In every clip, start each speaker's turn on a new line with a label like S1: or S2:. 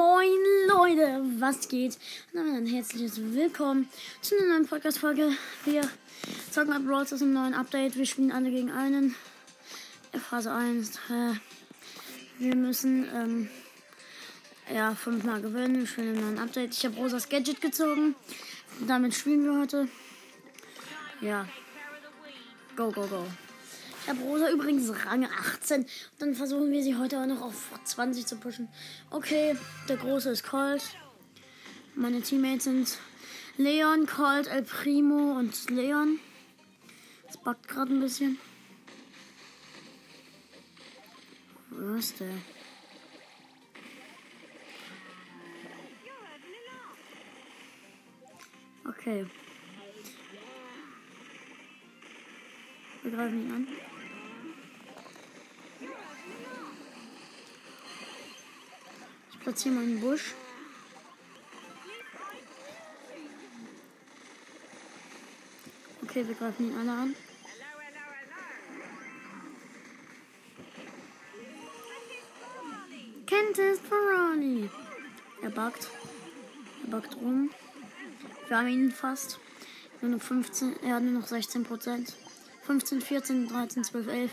S1: Moin Leute, was geht? Und ein herzliches Willkommen zu einer neuen Podcast-Folge. Wir zocken ab Brawl aus einem neuen Update. Wir spielen alle gegen einen. Phase 1. Äh, wir müssen ähm, ja fünfmal gewinnen. Wir spielen einen neuen Update. Ich habe Rosas Gadget gezogen. Damit spielen wir heute. Ja. Go, go, go. Ich habe Rosa übrigens Rang 18. Und dann versuchen wir sie heute auch noch auf 20 zu pushen. Okay, der Große ist Colt. Meine Teammates sind Leon, Colt, El Primo und Leon. Es backt gerade ein bisschen. Wo ist der? Okay. Wir greifen ihn an. Ich platziere meinen Busch. Okay, wir greifen ihn alle an. Kennt es Ferrari. Er backt. Er backt rum. Wir haben ihn fast. Nur noch 15, er hat nur noch 16 Prozent. 15, 14, 13, 12, 11.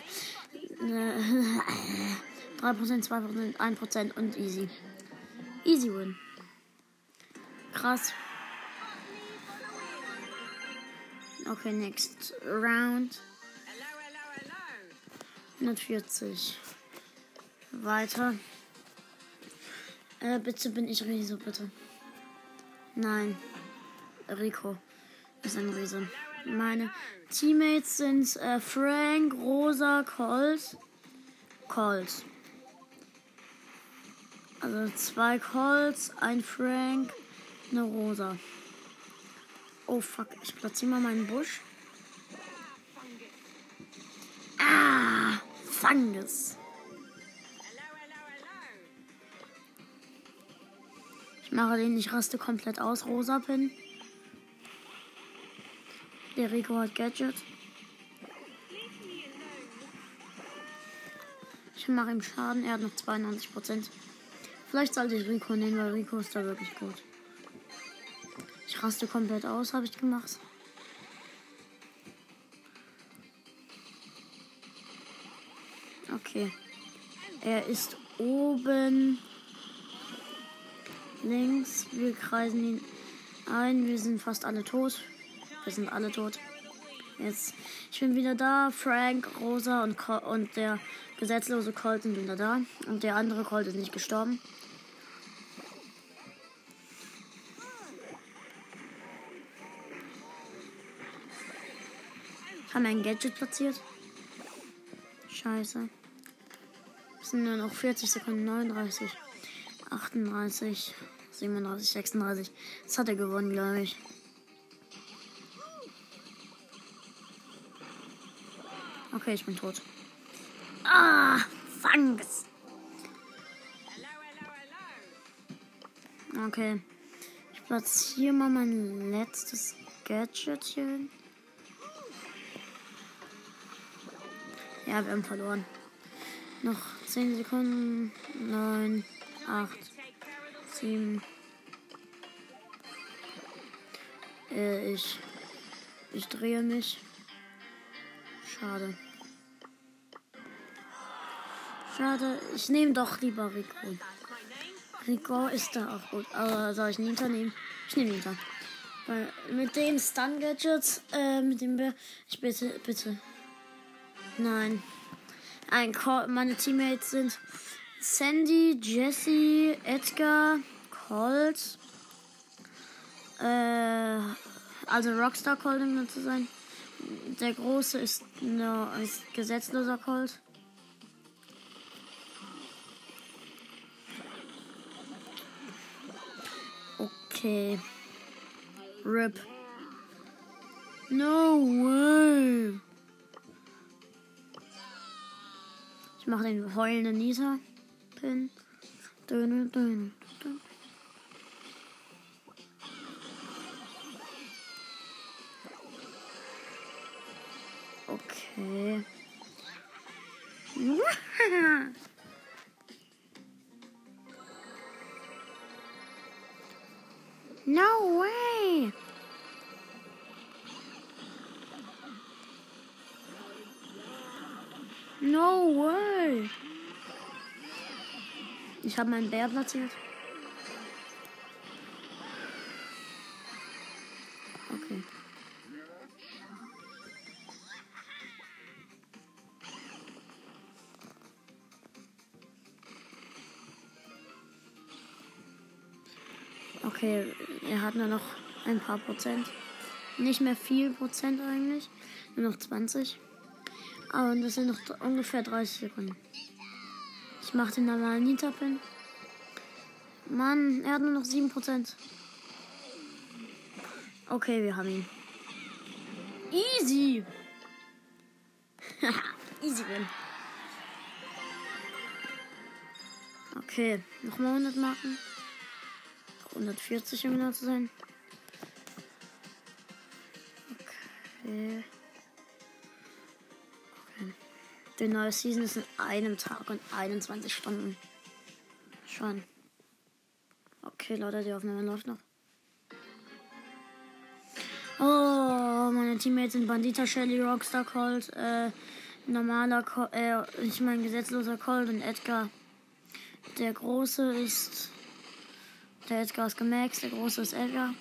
S1: Äh, 3%, 2%, 1% und easy. Easy win. Krass. Okay, next round. 140. Weiter. Äh, bitte bin ich Riese, bitte. Nein. Rico ist ein Riese. Meine Teammates sind äh, Frank, Rosa, Colt. Colt. Also zwei Colts, ein Frank, eine Rosa. Oh fuck, ich platziere mal meinen Busch. Ah, Fungus. Ich mache den, ich raste komplett aus, rosa Pin. Der Rico hat Gadget. Ich mache ihm Schaden, er hat noch 92%. Vielleicht sollte ich Rico nehmen, weil Rico ist da wirklich gut. Ich raste komplett aus, habe ich gemacht. Okay. Er ist oben links. Wir kreisen ihn ein. Wir sind fast alle tot. Wir sind alle tot. Jetzt, ich bin wieder da. Frank, Rosa und, und der gesetzlose Colt sind wieder da. Und der andere Colt ist nicht gestorben. Haben wir ein Gadget platziert? Scheiße. Es sind nur noch 40 Sekunden. 39, 38, 37, 36. Das hat er gewonnen, glaube ich. Okay, ich bin tot. Ah, Fungus. Okay. Ich platziere mal mein letztes Gadget hier hin. Ja, wir haben verloren. Noch 10 Sekunden. 9, 8, 7. Äh, ich. Ich drehe mich. Schade. Schade. Ich nehme doch lieber Rico. Rico ist da auch gut. Aber soll ich Nita nehmen? Ich nehme Nita. Weil mit den Stun Gadgets, äh, mit dem wir. Ich bitte, bitte. Nein. Ein Call, meine Teammates sind Sandy, Jesse, Edgar, Colt. Äh, also Rockstar Colt, um zu sein. Der große ist, no, ist gesetzloser Colt. Okay. Rip. No way. Ich mache den heulenden Nisa. Pin. Döne, döne. Okay. Ich habe meinen Bär platziert. Okay. Okay, er hat nur noch ein paar Prozent. Nicht mehr viel Prozent eigentlich. Nur noch 20. Aber das sind noch ungefähr 30 Sekunden. Ich mache den normalen Nita-Pin. Mann, er hat nur noch 7%. Okay, wir haben ihn. Easy. Easy win. Okay, nochmal 100 Marken. 140 um genau zu sein. Okay. Die neue Season ist in einem Tag und 21 Stunden. Schon. Okay, Leute, die Aufnahme läuft noch. Oh, meine Teammates sind Bandita, Shelly, Rockstar, Colt, äh, normaler, Colt, äh, ich meine gesetzloser Colt und Edgar. Der große ist der Edgar ist gemaxt, der große ist Edgar.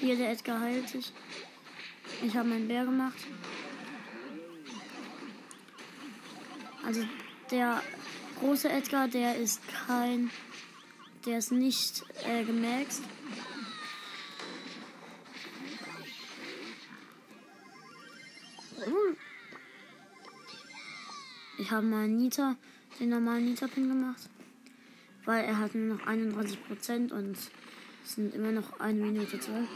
S1: Hier, der Edgar heilt sich. Ich habe meinen Bär gemacht. Also der große Edgar, der ist kein, der ist nicht äh, gemaxt. Ich habe mal Nita, den normalen Nita-Pin gemacht. Weil er hat nur noch 31% und es sind immer noch eine Minute zwei.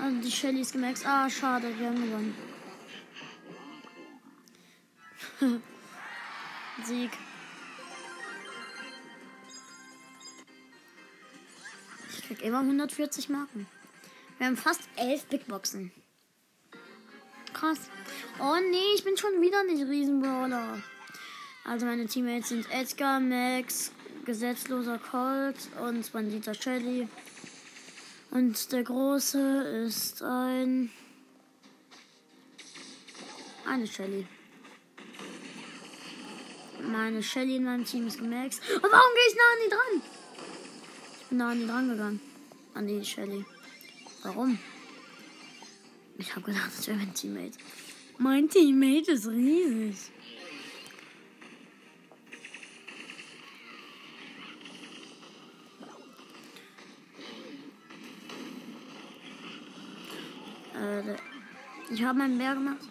S1: Also die Shelly ist gemaxt. Ah, schade, wir haben gewonnen. Sieg. Ich krieg immer 140 Marken. Wir haben fast 11 Big Boxen. Krass. Oh nee, ich bin schon wieder nicht Riesenbrawler. Also meine Teammates sind Edgar, Max, gesetzloser Colt und Bandita Shelly. Und der große ist ein. Eine Shelly. Meine Shelly in meinem Team ist gemaxt. Und warum gehe ich nah an die dran? Ich bin nah an die dran gegangen. An die Shelly. Warum? Ich habe gedacht, das wäre mein Teammate. Mein Teammate ist riesig. Äh, ich habe meinen Bär gemacht.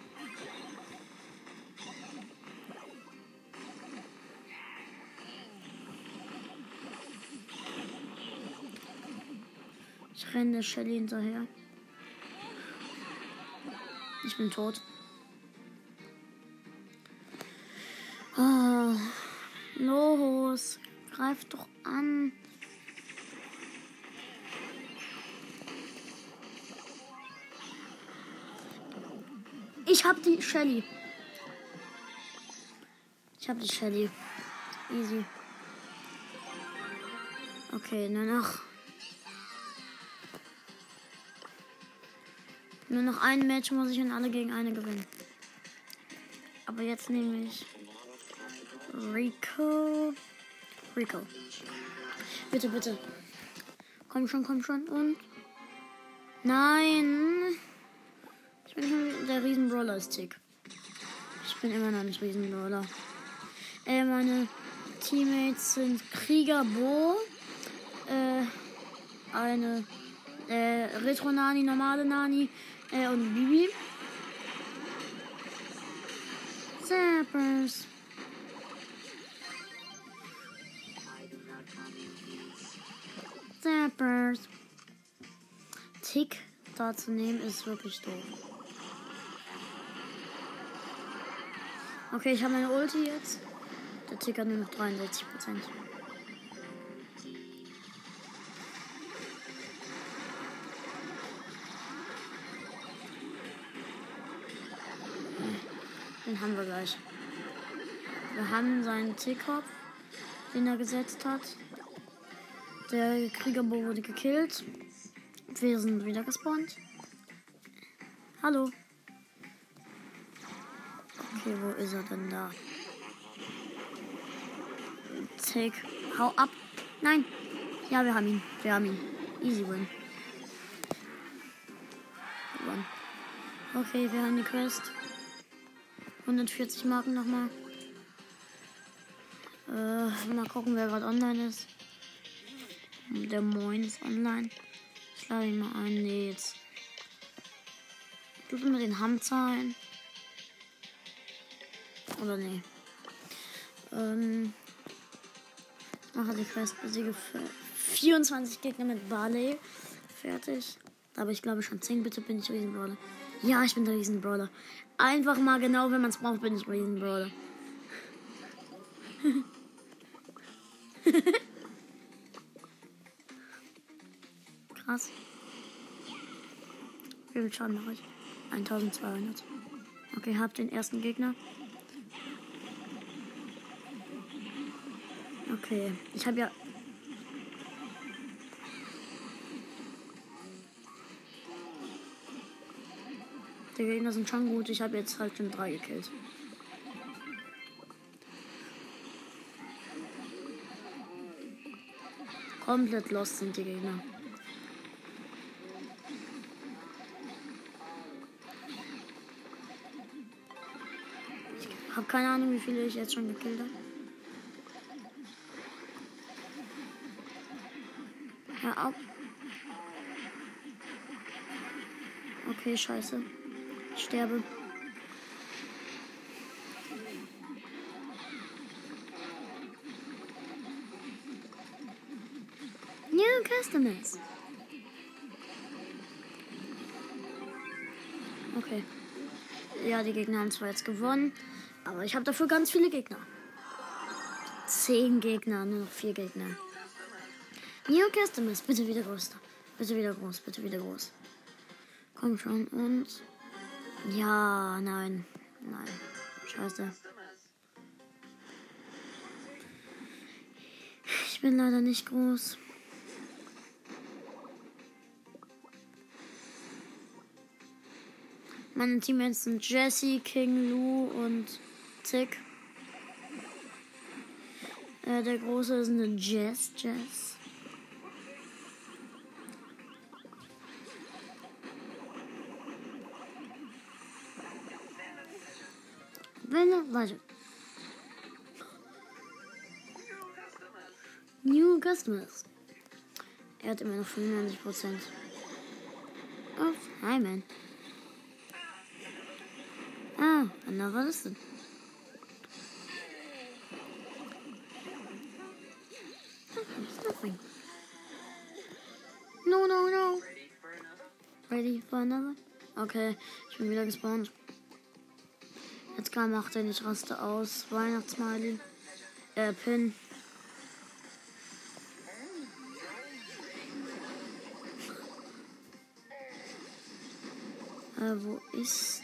S1: Ich renne Shelly hinterher. Ich bin tot. Oh, los, greif doch an. Ich hab die Shelly. Ich hab die Shelly. Easy. Okay, nur noch. Nur noch ein Match muss ich und alle gegen eine gewinnen. Aber jetzt nehme ich Rico. Rico. Bitte, bitte. Komm schon, komm schon. Und. Nein. Bin schon der Riesenbrawler ist Tick. Ich bin immer noch nicht Riesenbrawler. Äh, meine Teammates sind Krieger Bo. Äh, eine äh, Retro Nani, normale Nani äh, und Bibi. Zappers. Zappers. Tick da zu nehmen ist wirklich doof. Okay, ich habe meine Ulti jetzt. Der Tick hat nur noch 63 Prozent. Den haben wir gleich. Wir haben seinen T-Kopf, den er gesetzt hat. Der Kriegerbo wurde gekillt. Wir sind wieder gespawnt. Hallo. Okay, wo ist er denn da? Tick. Hau ab. Nein. Ja, wir haben ihn. Wir haben ihn. Easy win. One. Okay, wir haben die Quest. 140 Marken nochmal. Äh, mal gucken, wer gerade online ist. Der Moin ist online. Ich lade ihn mal ein. Nee, jetzt. Tut mir den Hamzahlen. Oder nee. Ähm. Mache die Quest besiege für 24 Gegner mit Barley. Fertig. Habe ich glaube schon 10. Bitte bin ich Riesenbrawler. Ja, ich bin der Riesenbrawler. Einfach mal genau, wenn man es braucht, bin ich Riesenbrawler. Krass. Wie viel Schaden mache ich? 1200. Okay, hab den ersten Gegner. Okay, ich habe ja. Die Gegner sind schon gut. Ich habe jetzt halt schon drei gekillt. Komplett lost sind die Gegner. Ich habe keine Ahnung, wie viele ich jetzt schon gekillt habe. Auf. Okay, scheiße. Ich sterbe. New customers. Okay. Ja, die Gegner haben zwar jetzt gewonnen, aber ich habe dafür ganz viele Gegner. Zehn Gegner, nur noch vier Gegner. New Customers, bitte wieder groß. Bitte wieder groß, bitte wieder groß. Komm schon und. Ja, nein. Nein. Scheiße. Ich bin leider nicht groß. Meine Teammates sind Jesse, King, Lou und Tick. Äh, der große ist eine Jess, Jess. Er, warte. New Customers. Er hat immer noch 95 Prozent. Oh, hi, man. Ah, what is? Nothing. No, no, no. Ready for another? Okay, ich bin wieder gespawnt. Kam macht er nicht raste aus. Weihnachtsmiley. Äh, Pin. Äh, wo ist.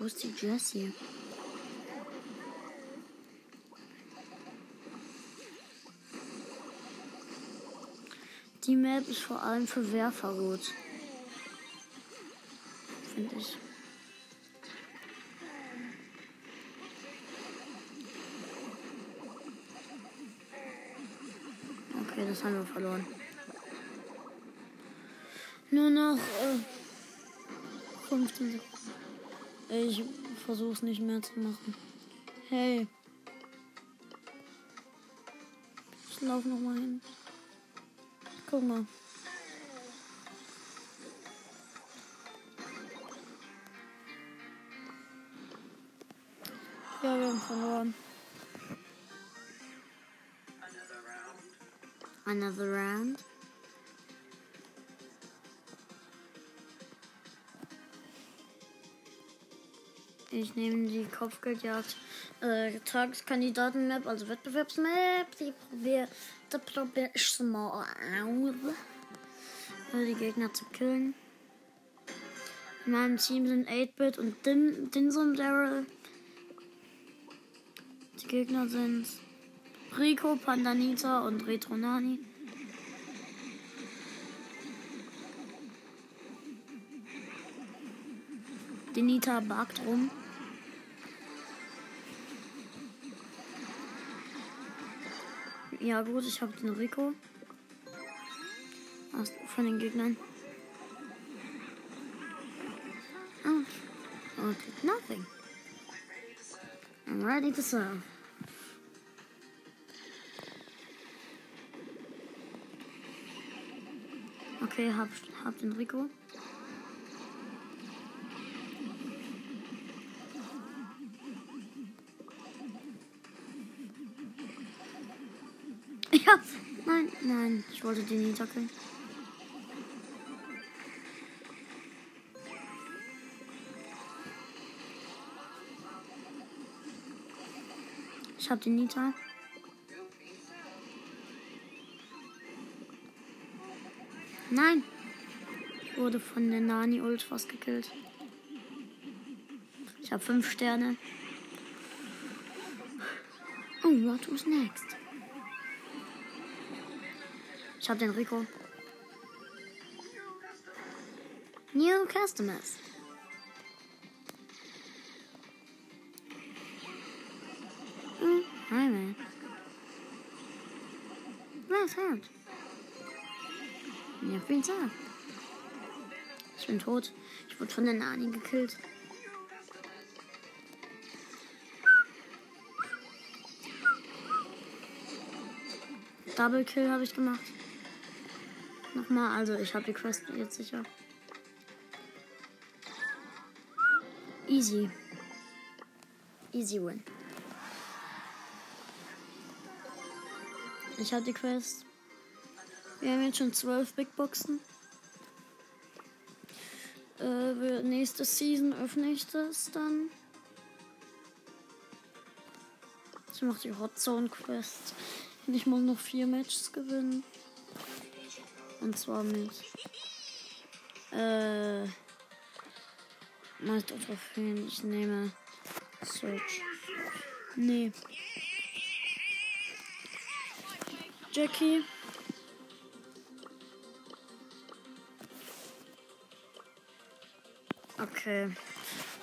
S1: Wo ist die Jessie? Die Map ist vor allem für Werfer gut. Finde ich. Okay, das haben wir verloren. Nur noch äh, 15 Sekunden. Ich versuch's nicht mehr zu machen. Hey. Ich lauf noch mal hin. Guck mal. Haben verloren. Another round. Ich nehme die Kopfgeldjagd äh, Tageskandidaten-Map, also Wettbewerbsmap. Die probier, da probier ich mal aus. Äh, die Gegner zu killen. In meinem Team sind 8-Bit und Din Dinsum Daryl. Gegner sind Rico, Pandanita und Retronani. Die Nita bagt rum. Ja gut, ich habe den Rico. Aus, von den Gegnern. Oh. Okay, nothing. I'm ready to serve. Okay, hab, hab den Rico. Ja, nein, nein, ich wollte den nicht tackeln. Ich hab den Nita. Nein. Ich wurde von der Nani Ult fast gekillt. Ich habe fünf Sterne. Oh, what was next? Ich habe den Rico. New customers. Hm, hi, man. Was hat? Ja, vielen Dank. Ich bin tot. Ich wurde von der Nani gekillt. Double Kill habe ich gemacht. Nochmal, also ich habe die Quest jetzt sicher. Easy. Easy win. Ich habe die Quest. Wir haben jetzt schon zwölf Big Boxen. Äh, nächste Season öffne ich das dann. Ich mache die Hot Zone Quest. Und ich muss noch vier Matches gewinnen. Und zwar mit äh Meistertrophäen. Ich nehme Search. Nee. Jackie.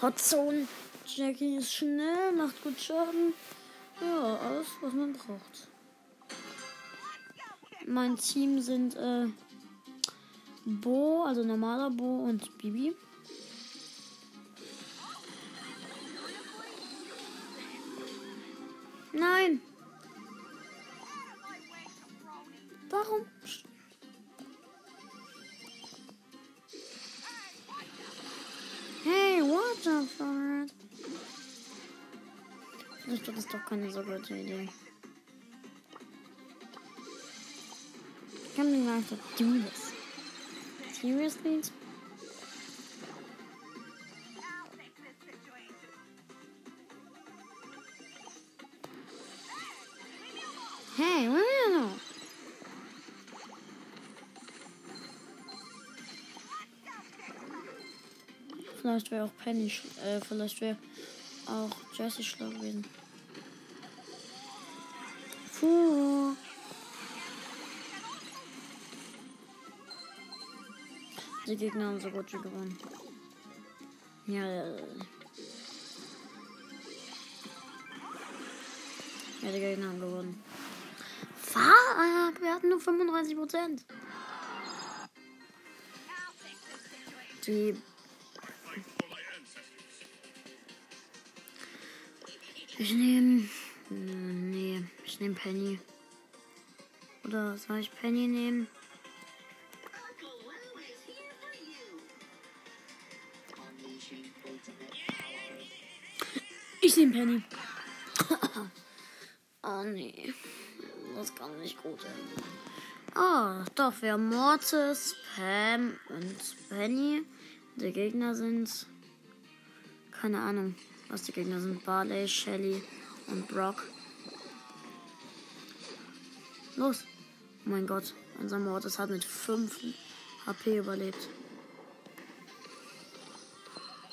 S1: Hot Zone. Jackie ist schnell, macht gut Schaden. Ja, alles, was man braucht. Mein Team sind äh, Bo, also normaler Bo und Bibi. Nein. Warum? Ist das doch keine so gute Idee. Can we not to do this? Seriously? Hey, what do you know? Vielleicht wäre auch Penny, äh, vielleicht wäre auch Jessie schlau gewesen. Die Gegner haben so gut wie gewonnen. Ja. Ja, die Gegner haben gewonnen. Fuck, wir hatten nur 35 Prozent. Die. Ich nehme. Nee, ich nehme Penny. Oder soll ich Penny nehmen? Ich nehme Penny. oh nee. Das kann nicht gut enden. Ah, doch, wir haben Mortis, Pam und Penny. Die Gegner sind. Keine Ahnung, was die Gegner sind. Barley, Shelly und Brock. Los. Oh mein Gott, unser Mortis hat mit 5 HP überlebt.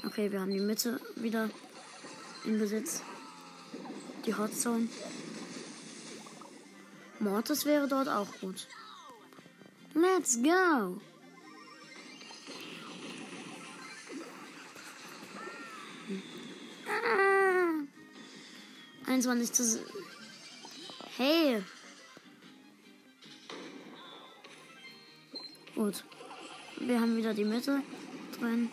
S1: Okay, wir haben die Mitte wieder in Besitz. Die Hotzone. Mortis wäre dort auch gut. Let's go! Ah. 21 zu. Hey! Gut. Wir haben wieder die Mitte drin.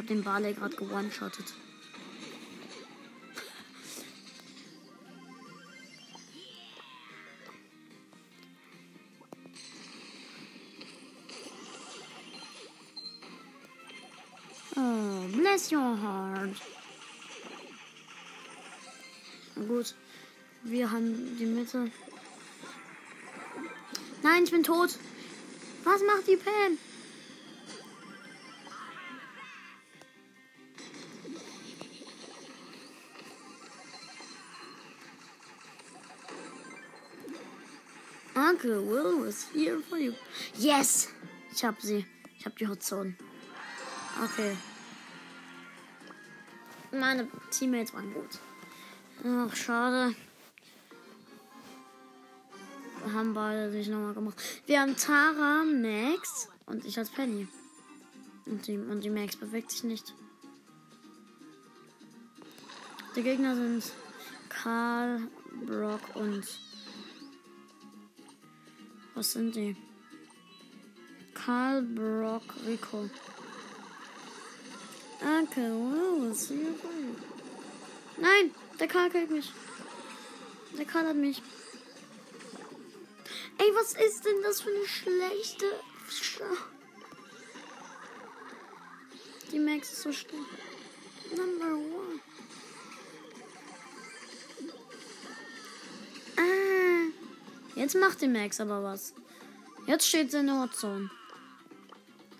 S1: Habe den Barley gerade gewone-shottet. Oh, bless your heart. Gut. Wir haben die Mitte. Nein, ich bin tot. Was macht die Pam? Uncle Will was here for you. Yes! Ich hab sie. Ich hab die Hotzone. Okay. Meine Teammates waren gut. Ach, schade. Wir haben beide sich nochmal gemacht. Wir haben Tara, Max und ich als Penny. Und die, und die Max bewegt sich nicht. Die Gegner sind Karl, Brock und. Was sind die? Karl, Brock, Rico. Was hier Nein, der Karl killt mich. Der Karl hat mich. Ey, was ist denn das für eine schlechte Sch Die Max ist so schlimm. Number one. Jetzt macht die Max aber was. Jetzt steht sie in der Hotzone.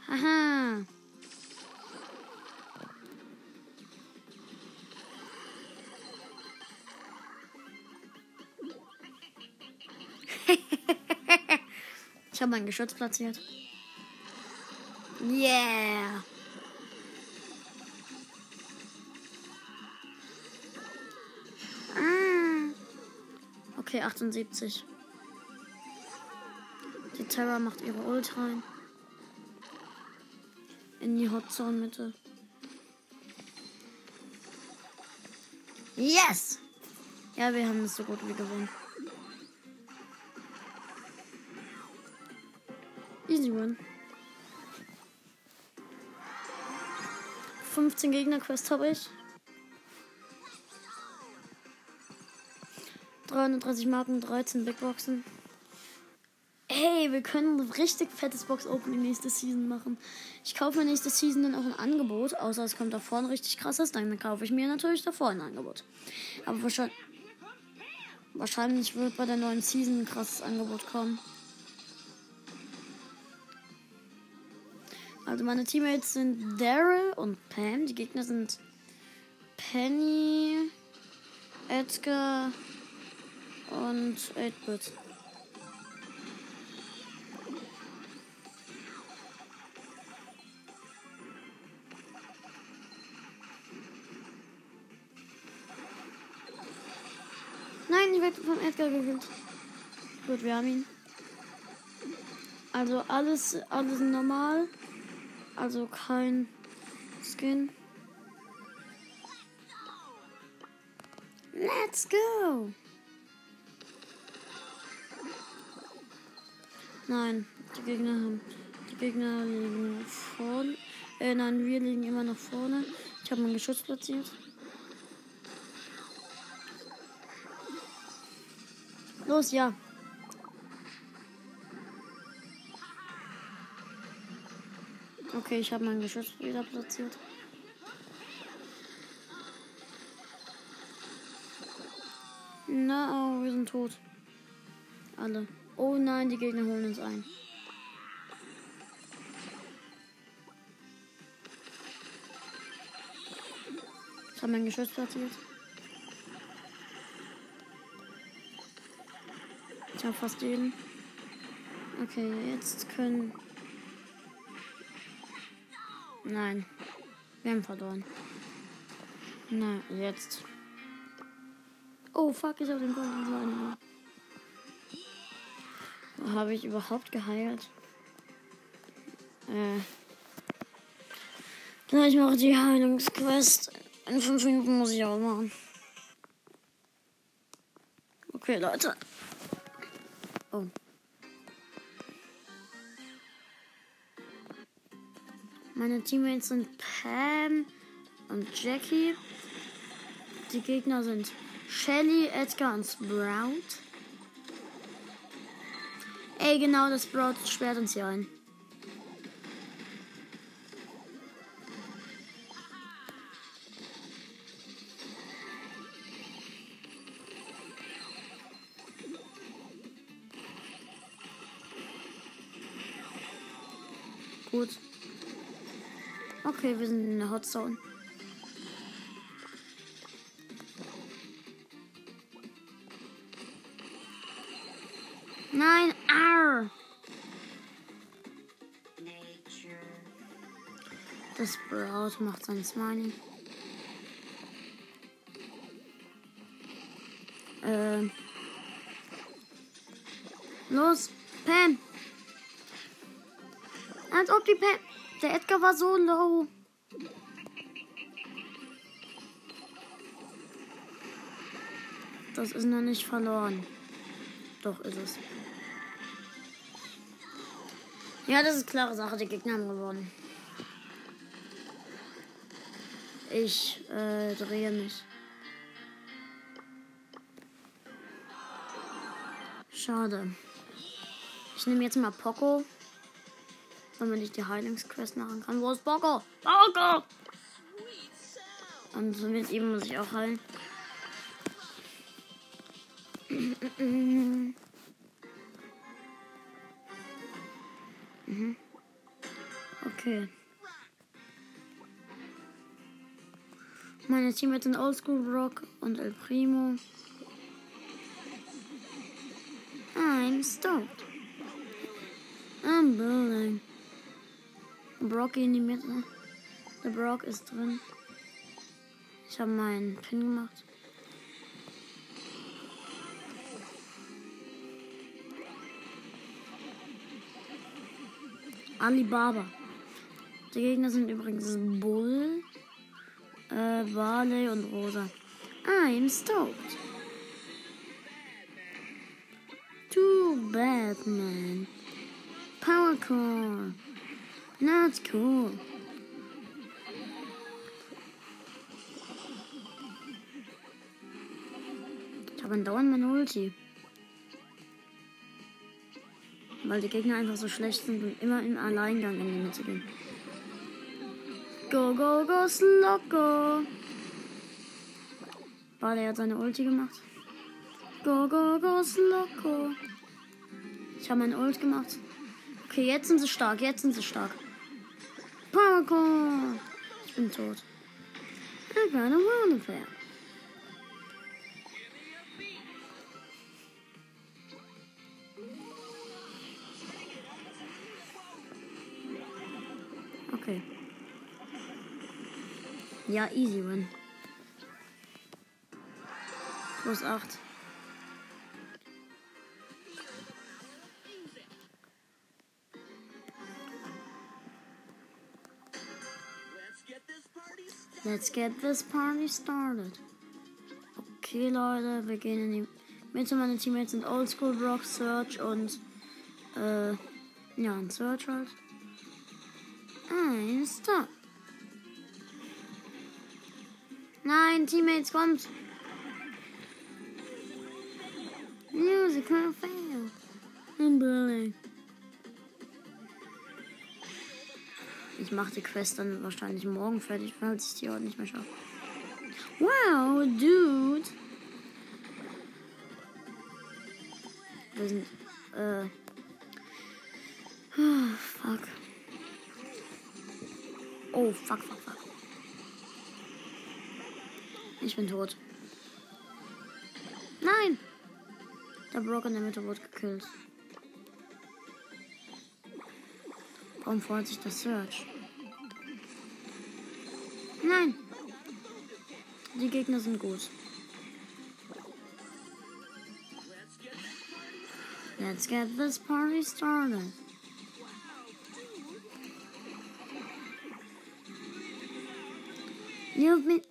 S1: Haha. Ich habe mein Geschütz platziert. Yeah. Ah. Okay, 78. Die Terra macht ihre Ult rein. In die Hotzone Mitte. Yes! Ja, wir haben es so gut wie gewonnen. Easy Run. 15 Gegner-Quest habe ich. 330 Marken, 13 Big Boxen. Hey, wir können ein richtig fettes Box-Opening nächste Season machen. Ich kaufe mir nächste Season dann auch ein Angebot, außer es kommt da vorne richtig krasses, dann kaufe ich mir natürlich davor ein Angebot. Aber wahrscheinlich, wahrscheinlich wird bei der neuen Season ein krasses Angebot kommen. Also meine Teammates sind Daryl und Pam. Die Gegner sind Penny, Edgar und 8-Bit. Edgar gekillt. Gut, wir haben ihn. Also alles, alles normal. Also kein Skin. Let's go! Nein, die Gegner haben. Die Gegner liegen vorne. Äh, nein, wir liegen immer noch vorne. Ich habe mein Geschütz platziert. Los, ja. Okay, ich habe mein Geschütz wieder platziert. Na, oh, wir sind tot. Alle. Oh nein, die Gegner holen uns ein. Ich habe mein Geschütz platziert. Ich hab fast jeden. Okay, jetzt können. Nein. Wir haben verloren. Na, jetzt. Oh, fuck, ich habe den goldenen Slime. Habe ich überhaupt geheilt? Äh. Gleich mache die Heilungsquest. In fünf Minuten muss ich auch machen. Okay, Leute. Oh. Meine Teammates sind Pam und Jackie. Die Gegner sind Shelly, Edgar und Sprout. Ey, genau, das Sprout sperrt uns hier ein. Okay, wir sind in der Hotzone. Nein, arr. Das Sprout macht sein Smiley. Ähm. Los, Der Edgar war so low. Das ist noch nicht verloren. Doch, ist es. Ja, das ist klare Sache. Die Gegner haben gewonnen. Ich äh, drehe mich. Schade. Ich nehme jetzt mal Poco. Damit ich die Heilungsquest machen kann. Wo ist Poco? Poco! Und mit ihm muss ich auch heilen. Mhm. Okay. Meine Teammates sind Oldschool Rock und El Primo. I'm stoked. I'm building. Brock in die Mitte. Der Brock ist drin. Ich habe meinen Pin gemacht. Alibaba. Die Gegner sind übrigens Bull, äh, Barley und Rosa. I'm stoked. Too bad, man. Power Core. Not cool. Ich habe dauernd meine Ulti. Weil die Gegner einfach so schlecht sind und immer im Alleingang in die Mitte gehen. Go, go, go, Slocko. Barley hat seine Ulti gemacht. Go, go, go, Slocko. Ich habe meine Ult gemacht. Okay, jetzt sind sie stark. Jetzt sind sie stark. Powercore. Ich bin tot. I got a wonderful. Okay. Ja, easy win. Plus 8. Let's get this party started. Okay, Leute, wir gehen in die Mitte. Meine Teammates sind Oldschool Rock, Search und äh, ja, ein Search halt. Ein Stop. Nein, Teammates, kommt. Musical fail. In Berlin. Ich mache die Quest dann wahrscheinlich morgen fertig, falls ich die heute nicht mehr schaffe. Wow, dude. Wir sind, äh. Oh, fuck. Oh, fuck, fuck, fuck. Ich bin tot. Nein! Der Brock in der Mitte wurde gekillt. Warum freut sich das Search? Nein! Die Gegner sind gut. Let's get this party started. You've been